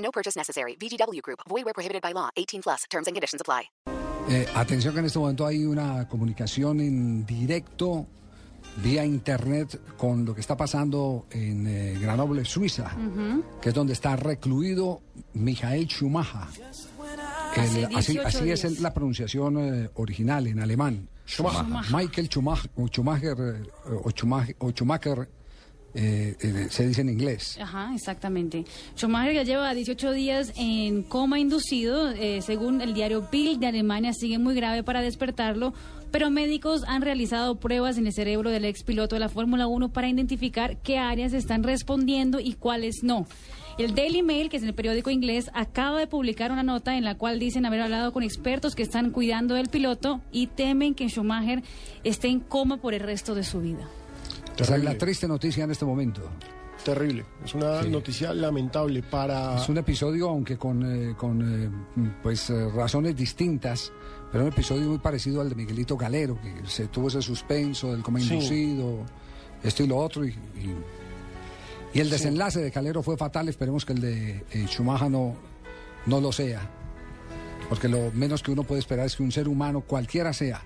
No purchase necessary. VGW Group. Void where prohibited by law. 18 plus. Terms and conditions apply. Eh, atención que en este momento hay una comunicación en directo vía internet con lo que está pasando en eh, Grenoble, Suiza, que es donde está recluido Michael Schumacher. El- así 18 así es el- la pronunciación eh, original en alemán. Michael Schumacher, o Schumacher, eh, o Schumacher, o Schumacher, eh, se dice en inglés. Ajá, exactamente. Schumacher ya lleva 18 días en coma inducido. eh, según el diario Bild de Alemania, sigue muy grave para despertarlo. Pero médicos han realizado pruebas en el cerebro del ex piloto de la Fórmula 1 para identificar qué áreas están respondiendo y cuáles no. El Daily Mail, que es el periódico inglés, acaba de publicar una nota en la cual dicen haber hablado con expertos que están cuidando del piloto y temen que Schumacher esté en coma por el resto de su vida. Esa es la triste noticia en este momento. Terrible. Es una noticia lamentable para... Es un episodio, aunque con, eh, con eh, pues, eh, razones distintas, pero un episodio muy parecido al de Miguelito Galero, que se tuvo ese suspenso del coma Sí. inducido, esto y lo otro, y, y, y el desenlace de Calero fue fatal, esperemos que el de Schumacher no, no lo sea, porque lo menos que uno puede esperar es que un ser humano, cualquiera sea,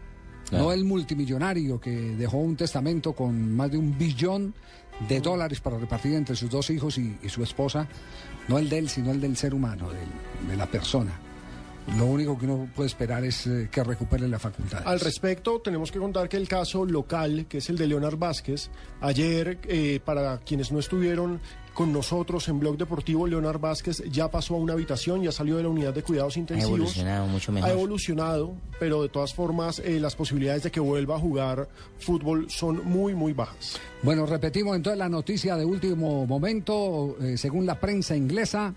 no el multimillonario que dejó un testamento con más de un billón de dólares para repartir entre sus dos hijos y, y su esposa, no el de él, sino el del ser humano, del- de la persona. Lo único que uno puede esperar es eh, que recupere la facultad. Al respecto, tenemos que contar que el caso local, que es el de Leonard Vázquez, ayer, eh, para quienes no estuvieron con nosotros en Blog Deportivo, Leonard Vázquez ya pasó a una habitación, ya salió de la unidad de cuidados intensivos. evolucionado mucho mejor. Ha evolucionado, pero de todas formas eh, las posibilidades de que vuelva a jugar fútbol son muy, muy bajas. Bueno, repetimos entonces la noticia de último momento, eh, según la prensa inglesa,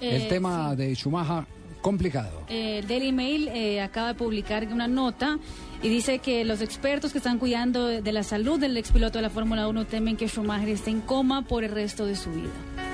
el Eh, tema de Schumacher complicado. El Daily Mail eh, acaba de publicar una nota y dice que los expertos que están cuidando de la salud del expiloto de la Fórmula 1 temen que Schumacher esté en coma por el resto de su vida.